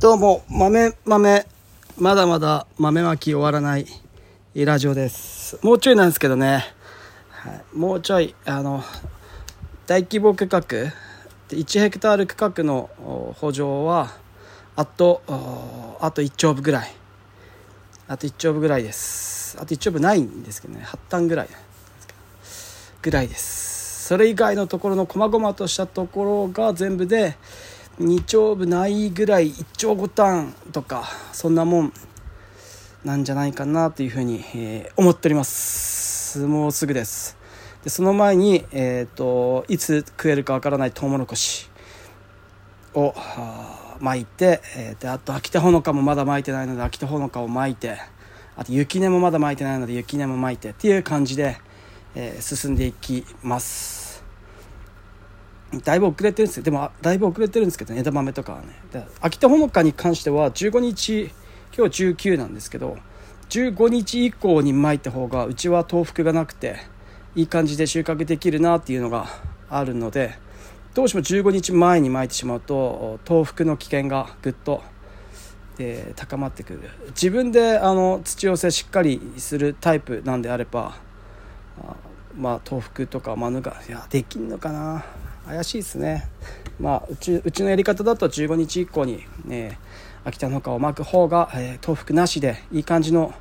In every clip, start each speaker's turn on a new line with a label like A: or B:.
A: どうも、豆、豆、まだまだ豆まき終わらないラジオです。もうちょいなんですけどね、はい、もうちょい、あの、大規模区画、1ヘクタール区画の補助は、あと、あと1丁分ぐらい。あと1丁分ぐらいです。あと1丁分ないんですけどね、8単ぐらい。ぐらいです。それ以外のところの細々としたところが全部で、2丁部ないぐらい1丁5単とかそんなもんなんじゃないかなというふうに、えー思っております。もうすぐです。でその前に、えー、といつ食えるかわからないトウモロコシを巻いて、えーであと秋田ほのかもまだ巻いてないので秋田ほのかを巻いてあと雪根もまだ巻いてないので雪根も巻いてっていう感じで、えー進んでいきます。だいぶ遅れてるんですでもだいぶ遅れてるんですけど、ね、枝豆とかはね。秋田ほのかに関しては15日今日19なんですけど15日以降に巻いた方がうちは豆腐がなくていい感じで収穫できるなっていうのがあるのでどうしても15日前に巻いてしまうと豆腐の危険がぐっと、え高まってくる。自分であの土寄せしっかりするタイプなんであればあまあ豆腐とか免れいやできんのかな。怪しいですね。まあうちうちのやり方だと15日以降に、ね、秋田の花を巻く方が、えー豆腐なしでいい感じの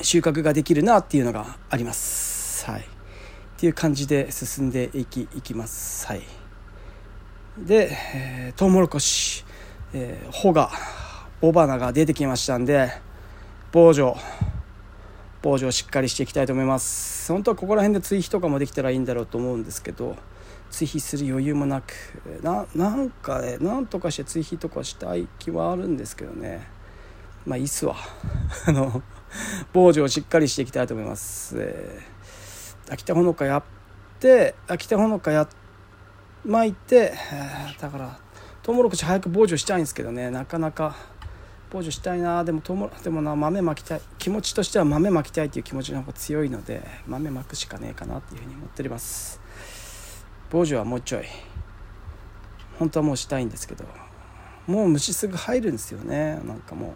A: 収穫ができるなっていうのがあります。はい。っていう感じで進んでいきいきます。はい。で、えー、トウモロコシ、えー穂が雄花が出てきましたんで防除防除をしっかりしていきたいと思います。本当はここら辺で追肥とかもできたらいいんだろうと思うんですけど追肥する余裕もなくななんかねなんとかして追肥とかしたい気はあるんですけどね。まあいいっすわ。あの防除をしっかりしていきたいと思います、えー秋田ほのかやって秋田ほのかや巻いて、だからトウモロコシ早く防除したいんですけどね。なかなか防除したいな。でもトウモでもな豆まきたい。気持ちとしては豆まきたいっていう気持ちの方が強いので豆まくしかねえかなっていうふうに思っております防除はもうちょい。本当はもうしたいんですけど。もう虫すぐ入るんですよね。なんかも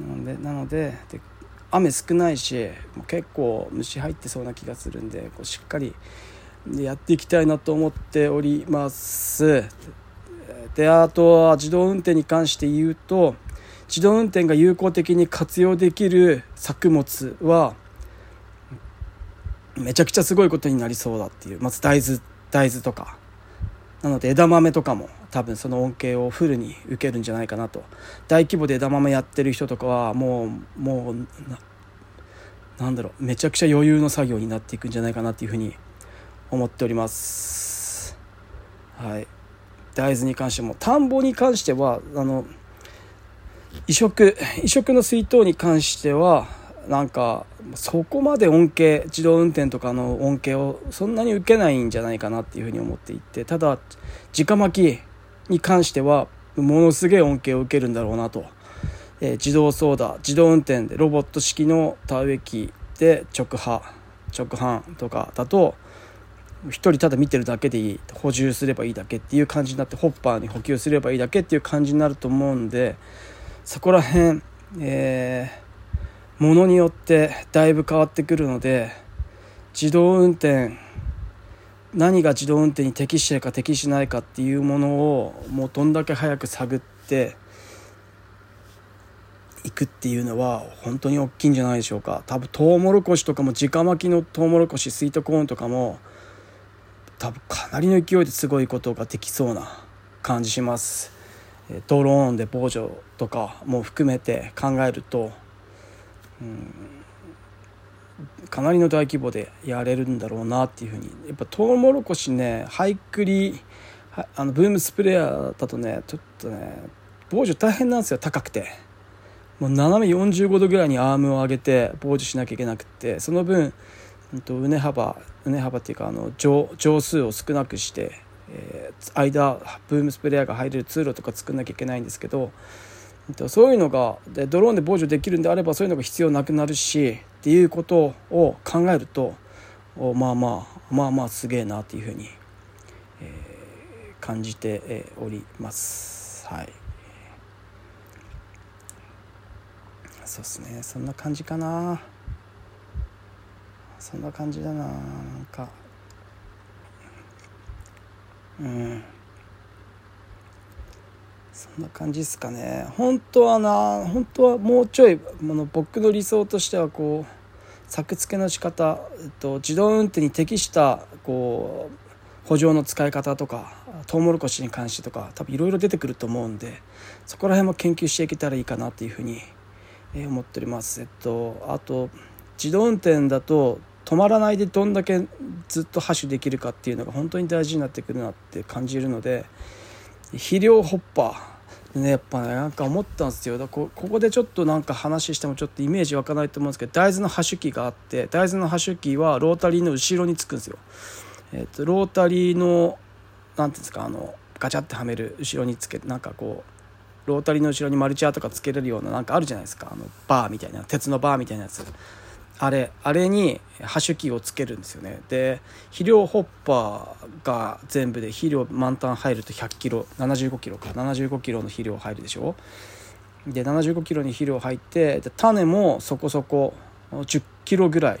A: う。なのでなのでで雨少ないしもう結構虫入ってそうな気がするんでこうしっかりやっていきたいなと思っております。であとは自動運転に関して言うと自動運転が有効的に活用できる作物はめちゃくちゃすごいことになりそうだっていうまず大豆大豆とか。なので枝豆とかも多分その恩恵をフルに受けるんじゃないかなと。大規模で枝豆やってる人とかはもうもうなんだろうめちゃくちゃ余裕の作業になっていくんじゃないかなっていうふうに思っております。はい。大豆に関しても田んぼに関してはあの移植移植の水筒に関してはなんかそこまで恩恵自動運転とかの恩恵をそんなに受けないんじゃないかなっていうふうに思っていてただ直巻きに関してはものすげえ恩恵を受けるんだろうなと、えー自動操舵自動運転でロボット式の田植え機で直波直販とかだと一人ただ見てるだけでいい補充すればいいだけっていう感じになってホッパーに補給すればいいだけっていう感じになると思うんでそこら辺えーものによってだいぶ変わってくるので自動運転何が自動運転に適してるか適しないかっていうものをもうどんだけ早く探っていくっていうのは本当に大きいんじゃないでしょうか。多分トウモロコシとかも直巻きのトウモロコシスイートコーンとかも多分かなりの勢いですごいことができそうな感じします。えードローンで防除とかも含めて考えるとかなりの大規模でやれるんだろうなっていうふうに。やっぱトウモロコシねハイクリあのブームスプレーヤーだとねちょっとね防除大変なんですよ高くて。もう斜め45度ぐらいにアームを上げて防除しなきゃいけなくてその分うね幅うね幅っていうかあの乗乗数を少なくして、えー間ブームスプレーヤーが入れる通路とか作んなきゃいけないんですけどそういうのがでドローンで防除できるんであればそういうのが必要なくなるしっていうことを考えるとまあまあまあまあすげえなっていうふうに、えー感じております。はい。そうっすね。そんな感じかな。そんな感じだな。なんか。うんそんな感じですかね本当はな本当はもうちょいもの僕の理想としてはこう作付けの仕方、えっと、自動運転に適したこう補助の使い方とかトウモロコシに関してとか多分いろいろ出てくると思うんでそこら辺も研究していけたらいいかなっていうふうに思っております。えっと、あと自動運転だと止まらないでどんだけずっとハッシュできるかっていうのが本当に大事になってくるなって感じるので肥料ホッパー。ねやっぱねなんか思ったんですよ。だこここでちょっとなんか話してもちょっとイメージ湧かないと思うんですけど大豆のハッシュ機があって大豆のハッシュ機はロータリーの後ろにつくんですよ。えーと、ロータリーの何ていうんですかあのガチャってはめる後ろにつけなんかこうロータリーの後ろにマルチアとかつけれるようななんかあるじゃないですか。あのバーみたいな鉄のバーみたいなやつ。あれあれにハッシュキーをつけるんですよね。で肥料ホッパーが全部で肥料満タン入ると100キロ75キロか75キロの肥料入るでしょ。で75キロに肥料入ってで種もそこそこ10キロぐらい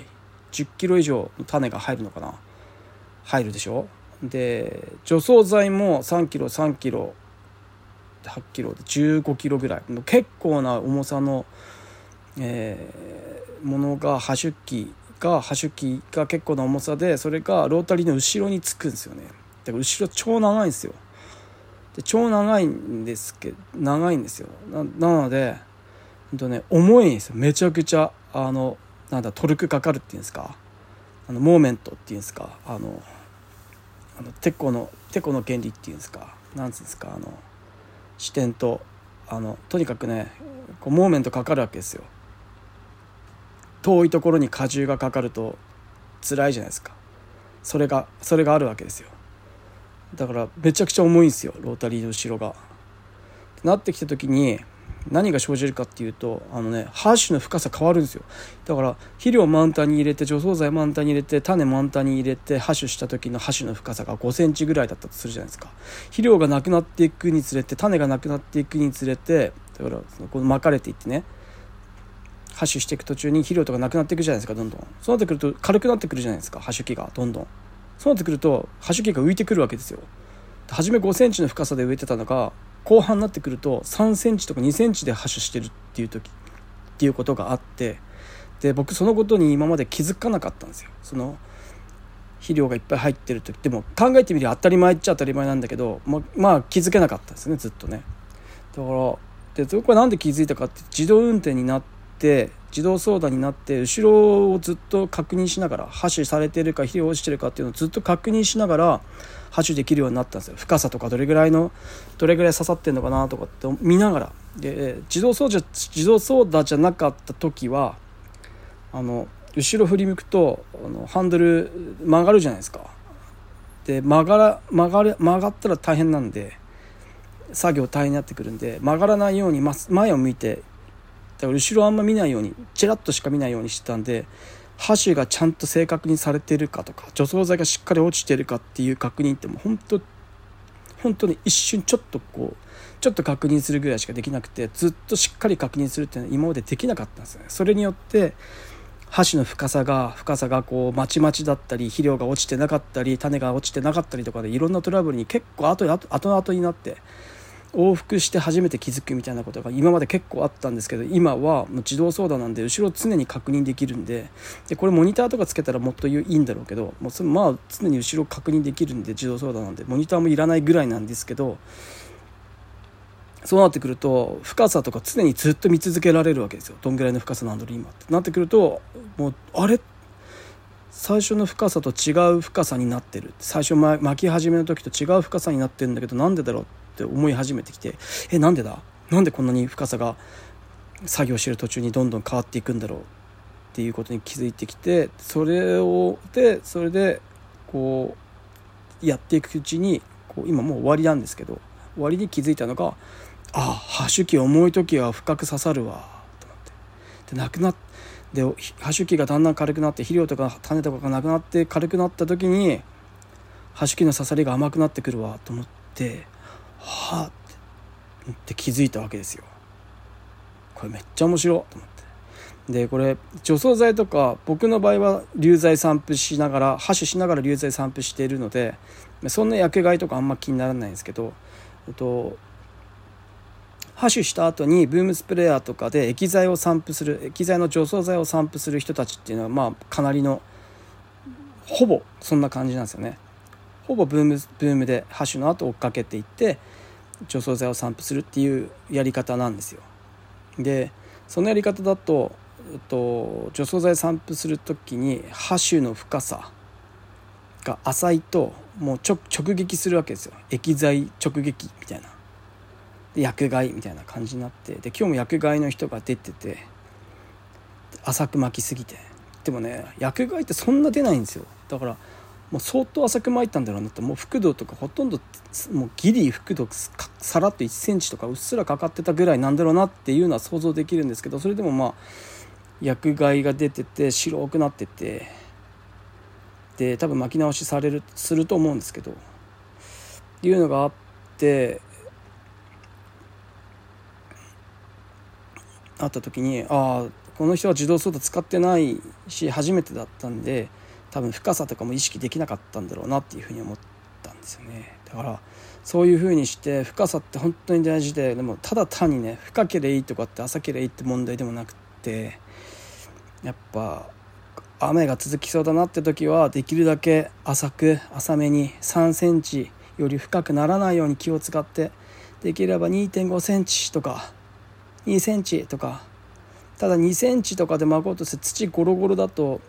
A: 10キロ以上の種が入るのかな。入るでしょ。で除草剤も3キロ3キロ8キロで15キロぐらい。結構な重さの、えーものがハシュ機がハシュ機が結構な重さでそれがロータリーの後ろにつくんですよね。だから後ろ超長いんですよ。で超長いんですけど長いんですよ。なのでほんとね重いんですよ。めちゃくちゃあのなんだトルクかかるっていうんですか？あのモーメントっていうんですか？あのあのテコのテコの原理っていうんですか？なんつうんですか？あの視点とあのとにかくねこうモーメントかかるわけですよ。遠いところに荷重がかかると辛いじゃないですか。それがそれがあるわけですよ。だからめちゃくちゃ重いんですよ。ロータリーの後ろが。なってきた時に何が生じるかっていうとあのねハッシュの深さ変わるんですよ。だから肥料満タンに入れて除草剤満タンに入れて種満タンに入れてハッシュした時のハッシュの深さが5センチぐらいだったとするじゃないですか。肥料がなくなっていくにつれて種がなくなっていくにつれてだからそのこの巻かれていってねハッシュしていく途中に肥料とかなくなっていくじゃないですかどんどん。そうなってくると軽くなってくるじゃないですかハッシュ機がどんどん。そうなってくるとハッシュ機が浮いてくるわけですよ。初め5センチの深さで植えてたのが後半になってくると3センチとか2センチでハッシュしてるっていう時っていうことがあってで僕そのことに今まで気づかなかったんですよ。その肥料がいっぱい入ってる時でも考えてみりゃ当たり前っちゃ当たり前なんだけどままあ気づけなかったですねずっとね。だからでそこは何で気づいたかって自動運転になってって自動操舵になって後ろをずっと確認しながらハッシュされてるか肥料落ちてるかっていうのをずっと確認しながらハッシュできるようになったんですよ。深さとかどれぐらいのどれぐらい刺さってんのかなとかって見ながら。で自動操縦自動操舵じゃなかった時はあの後ろ振り向くとあのハンドル曲がるじゃないですか。で曲がら曲がる曲がったら大変なんで作業大変になってくるんで曲がらないように前を向いてだから後ろあんま見ないようにちらっとしか見ないようにしてたんで箸がちゃんと正確にされてるかとか除草剤がしっかり落ちてるかっていう確認ってもう本当本当に一瞬ちょっとこうちょっと確認するぐらいしかできなくてずっとしっかり確認するっていうのは今までできなかったんですよね。それによって箸の深さが深さがこうまちまちだったり肥料が落ちてなかったり種が落ちてなかったりとかでいろんなトラブルに結構後後々になって往復して初めて気づくみたいなことが今まで結構あったんですけど今はもう自動操舵なんで後ろ常に確認できるんででこれモニターとかつけたらもっといいんだろうけどもうそれまあ常に後ろ確認できるんで自動操舵なんでモニターもいらないぐらいなんですけどそうなってくると深さとか常にずっと見続けられるわけですよ。どんぐらいの深さなんだろう今って。なってくるともうあれ？最初の深さと違う深さになってる。最初巻き始めの時と違う深さになってるんだけどなんでだろうって思い始めてきてえなんでだ？なんでこんなに深さが作業してる途中にどんどん変わっていくんだろうっていうことに気づいてきてそれをでそれでこうやっていくうちにこう今もう終わりなんですけど終わりに気づいたのがあハッシュ機重い時は深く刺さるわと思って。でなくなでハッシュ機がだんだん軽くなって肥料とか種とかがなくなって軽くなった時にハッシュ機の刺さりが甘くなってくるわと思って。はあってって気づいたわけですよ。これめっちゃ面白いと思って。でこれ除草剤とか僕の場合は流剤散布しながら箸しながら流剤散布しているのでそんな薬害とかあんま気にならないんですけど、えっと、ハ種した後にブームスプレーヤーとかで液剤を散布する液剤の除草剤を散布する人たちっていうのはまあかなりのほぼそんな感じなんですよね。ほぼブームブームでハ種の後追っかけていって除草剤を散布するっていうやり方なんですよ。でそのやり方だと、と、除草剤散布する時にハ種の深さが浅いともう直撃するわけですよ。液剤直撃みたいな。で薬害みたいな感じになってで今日も薬害の人が出てて浅く巻きすぎて。でもね薬害ってそんな出ないんですよ。だからもう相当浅く巻いたんだろうなってもう覆土とかほとんどもうギリ覆土さらっと1センチとかうっすらかかってたぐらいなんだろうなっていうのは想像できるんですけどそれでもまあ薬害が出てて白くなっててで多分巻き直しされるすると思うんですけどっていうのがあってあった時にああこの人は自動操作使ってないし初めてだったんで多分深さとかも意識できなかったんだろうなっていうふうに思ったんですよね。だからそういうふうにして深さって本当に大事ででもただ単にね深ければいいとかって浅ければいいって問題でもなくってやっぱ雨が続きそうだなって時はできるだけ浅く浅めに3センチより深くならないように気を使ってできれば2.5センチとか2センチとかただ2センチとかで巻こうとして土ゴロゴロだと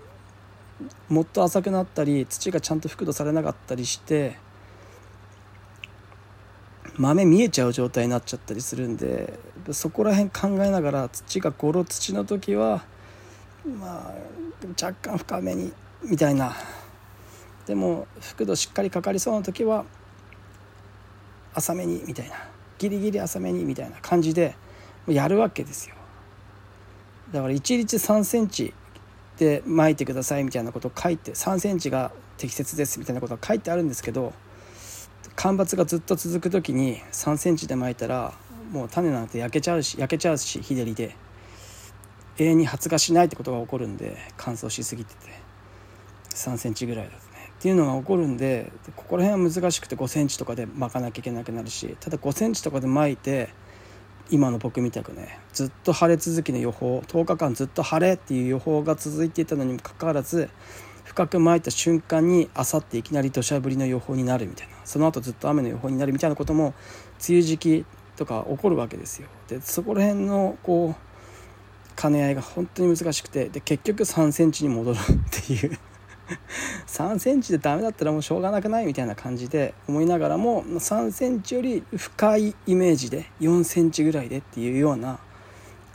A: もっと浅くなったり土がちゃんと覆土されなかったりして豆見えちゃう状態になっちゃったりするんでそこら辺考えながら土がゴロ土の時はまあ若干深めにみたいな。でも覆土しっかりかかりそうな時は浅めにみたいな。ギリギリ浅めにみたいな感じでやるわけですよ。だから一律3センチで巻いてくださいみたいなことを書いて3センチが適切ですみたいなことが書いてあるんですけど干ばつがずっと続く時に3センチで巻いたらもう種なんて焼けちゃうし焼けちゃうし日照りで永遠に発芽しないってことが起こるんで乾燥しすぎてて3センチぐらいだとね。っていうのが起こるんでここら辺は難しくて5センチとかで巻かなきゃいけなくなるしただ5センチとかで巻いて今の僕みたくねずっと晴れ続きの予報10日間ずっと晴れっていう予報が続いていたのにもかかわらず深く巻いた瞬間にあさっていきなり土砂降りの予報になるみたいなその後ずっと雨の予報になるみたいなことも梅雨時期とか起こるわけですよ。でそこら辺のこう兼ね合いが本当に難しくてで結局3センチに戻るっていう 3センチでダメだったらもうしょうがなくないみたいな感じで思いながらも3センチより深いイメージで4センチぐらいでっていうような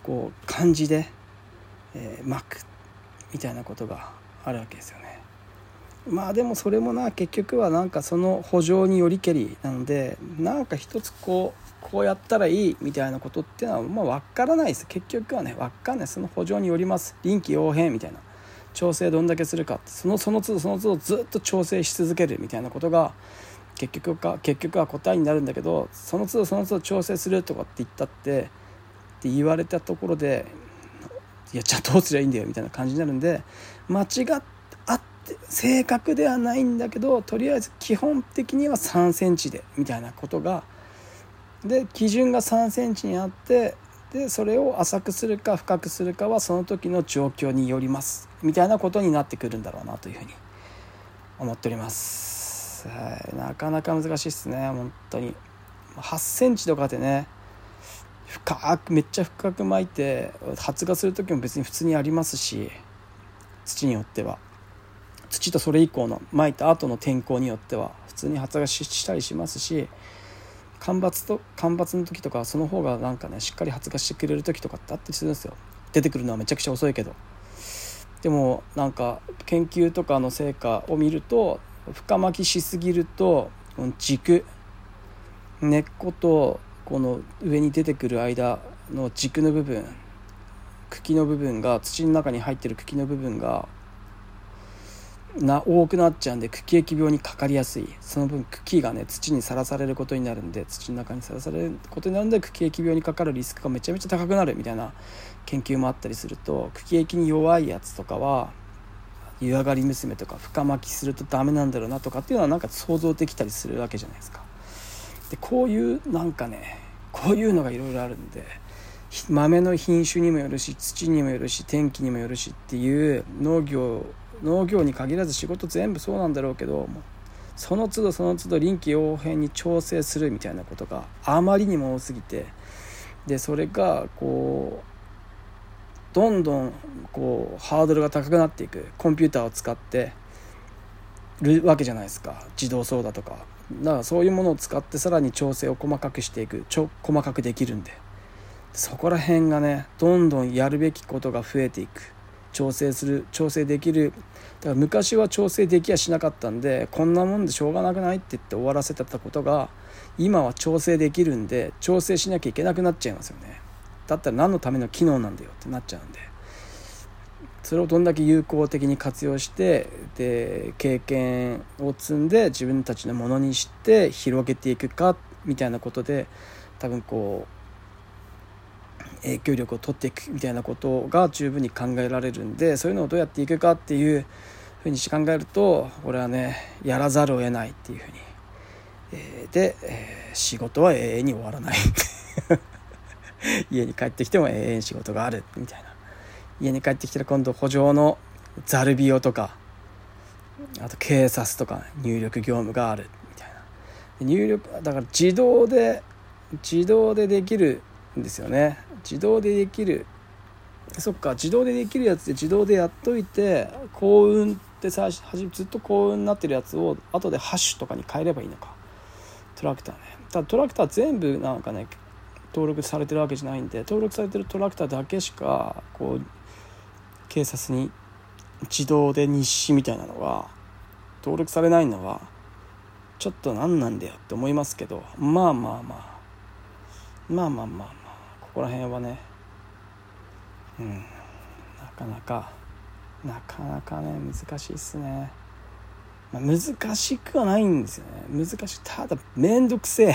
A: こう感じで、えー、巻くみたいなことがあるわけですよね。まあでもそれもな結局はなんかその補助によりけりなのでなんか一つこうこうやったらいいみたいなことっていうのはまあ分からないです。結局はね分かんない。その補助によります。臨機応変みたいな。調整どんだけするか。そのその都度その都度ずっと調整し続けるみたいなことが結局か結局は答えになるんだけどその都度その都度調整するとかって言ったってって言われたところでいやじゃあどうすりゃいいんだよみたいな感じになるんで間違っあって正確ではないんだけどとりあえず基本的には3センチでみたいなことがで基準が3センチにあってでそれを浅くするか深くするかはその時の状況によります。みたいなことになってくるんだろうなというふうに思っております、はい、なかなか難しいですね。本当に。8センチとかでね深くめっちゃ深く巻いて発芽する時も別に普通にありますし土によっては。土とそれ以降の巻いた後の天候によっては普通に発芽したりしますし干ばつと干ばつの時とかその方がなんかねしっかり発芽してくれる時とかってあったりするんですよ。出てくるのはめちゃくちゃ遅いけど。でもなんか研究とかの成果を見ると深巻きしすぎると軸根っことこの上に出てくる間の軸の部分茎の部分が土の中に入ってる茎の部分がな多くなっちゃうんで茎液病にかかりやすいその分茎がね土にさらされることになるんで土の中にさらされることになるんで茎液病にかかるリスクがめちゃめちゃ高くなるみたいな研究もあったりすると茎液に弱いやつとかは湯上がり娘とか深巻きするとダメなんだろうなとかっていうのはなんか想像できたりするわけじゃないですか。でこういうなんかねこういうのがいろいろあるんで豆の品種にもよるし土にもよるし天気にもよるしっていう農業農業に限らず仕事全部そうなんだろうけどその都度その都度臨機応変に調整するみたいなことがあまりにも多すぎてでそれがこうどんどんこうハードルが高くなっていく。コンピューターを使ってるわけじゃないですか。自動操舵とか。だからそういうものを使ってさらに調整を細かくしていく。ちょ細かくできるんで。そこら辺がねどんどんやるべきことが増えていく。調整する調整できるから昔は調整できやしなかったんでこんなもんでしょうがなくないって言って終わらせてたことが今は調整できるんで調整しなきゃいけなくなっちゃいますよね。だったら何のための機能なんだよってなっちゃうんで。それをどんだけ有効的に活用してで経験を積んで自分たちのものにして広げていくかみたいなことで多分こう影響力を取っていくみたいなことが十分に考えられるんでそういうのをどうやっていくかっていうふうにし考えると俺はねやらざるを得ないっていうふうに、えー、で、えー、仕事は永遠に終わらない。家に帰ってきても永遠仕事があるみたいな。家に帰ってきたら今度補助のザルビオとかあと警察とか入力業務があるみたいな。入力だから自動で自動でできるんですよね。自動でできる。そっか自動でできるやつで自動でやっといて幸運って最初ずっと幸運になってるやつを後でハッシュとかに変えればいいのか。トラクターね。ただトラクター全部なんかね登録されてるわけじゃないんで登録されてるトラクターだけしかこう警察に自動で日誌みたいなのが登録されないのはちょっと何なんだよって思いますけどまあまあまあ。まあまあまあまあ。ここら辺はね。うん。なかなか。なかなかね難しいっすね、まあ、難しくはないんですよね。難しいただ面倒くせえ。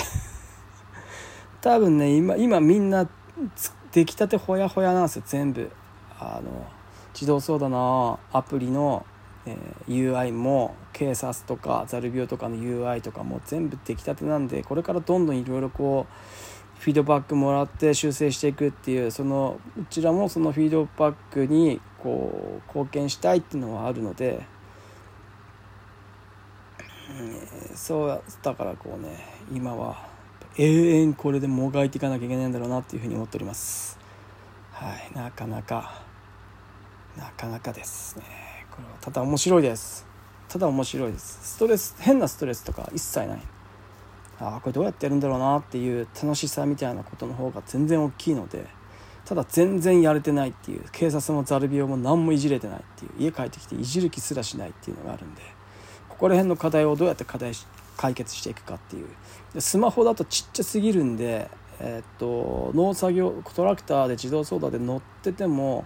A: 多分ね今今みんな出来たてほやほやなんですよ全部。あの自動操舵のアプリの、えー、UI も警察とかザルビオとかの UI とかも全部出来たてなんでこれからどんどんいろいろこうフィードバックもらって修正していくっていうそのうちらもそのフィードバックにこう貢献したいっていうのはあるので、うん、そうだからこうね今は永遠これでもがいていかなきゃいけないんだろうなっていうふうに思っております。はいなかなかなかなかですね。これはただ面白いです。ただ面白いです。ストレス変なストレスとか一切ない。ああこれどうやってやるんだろうなっていう楽しさみたいなことの方が全然大きいのでただ全然やれてないっていう警察もザルビオも何もいじれてないっていう家帰ってきていじる気すらしないっていうのがあるんでここら辺の課題をどうやって課題解決していくかっていう。でスマホだとちっちゃすぎるんで、えー、っと農作業トラクターで自動操舵で乗ってても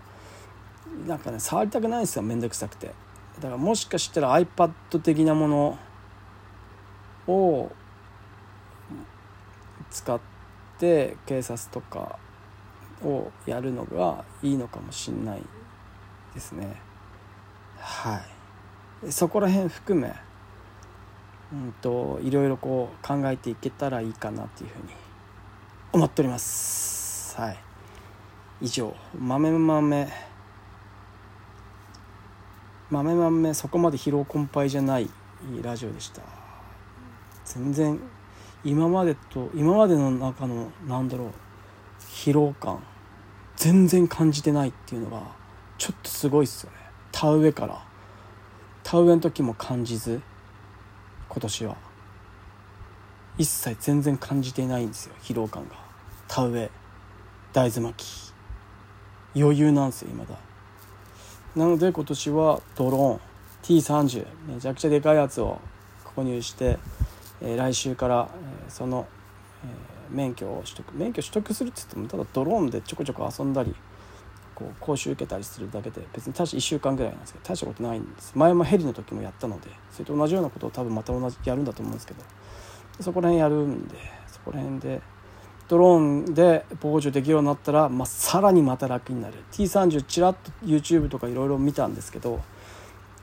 A: なんかね触りたくないんですよ面倒くさくて。だからもしかしたら iPad 的なものを使って警察とかをやるのがいいのかもしんないですね。はい。そこら辺含めうんといろいろこう考えていけたらいいかなっていうふうに思っております。はい。以上。豆豆豆豆そこまで疲労困憊じゃないラジオでした。全然今までと今までの中のなんだろう疲労感。全然感じてないっていうのがちょっとすごいっすよね。田植えから。田植えの時も感じず今年は。一切全然感じていないんですよ疲労感が。田植え。大豆巻き。余裕なんですよ今だ。なので今年はドローン。T30 めちゃくちゃでかいやつを購入してえ来週から、えその、え免許を取得免許取得するって言ってもただドローンでちょこちょこ遊んだりこう講習受けたりするだけで別に大した1週間ぐらいなんですけど大したことないんです。前もヘリの時もやったのでそれと同じようなことを多分また同じやるんだと思うんですけどそこら辺やるんでそこら辺でドローンで傍受できるようになったら、まあ、さらにまた楽になる。T30 ちらっと YouTube とかいろいろ見たんですけど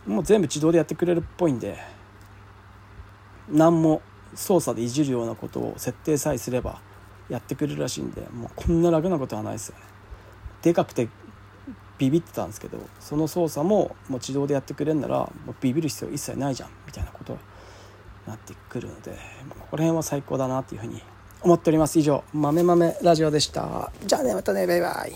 A: もう全部自動でやってくれるっぽいんで何も操作でいじるようなことを設定さえすればやってくれるらしいんでもうこんな楽なことはないですよね。でかくてビビってたんですけどその操作ももう自動でやってくれるならもうビビる必要一切ないじゃんみたいなことになってくるのでここら辺は最高だなっていうふうに思っております。以上豆豆ラジオでした。じゃあねまたねバイバイ。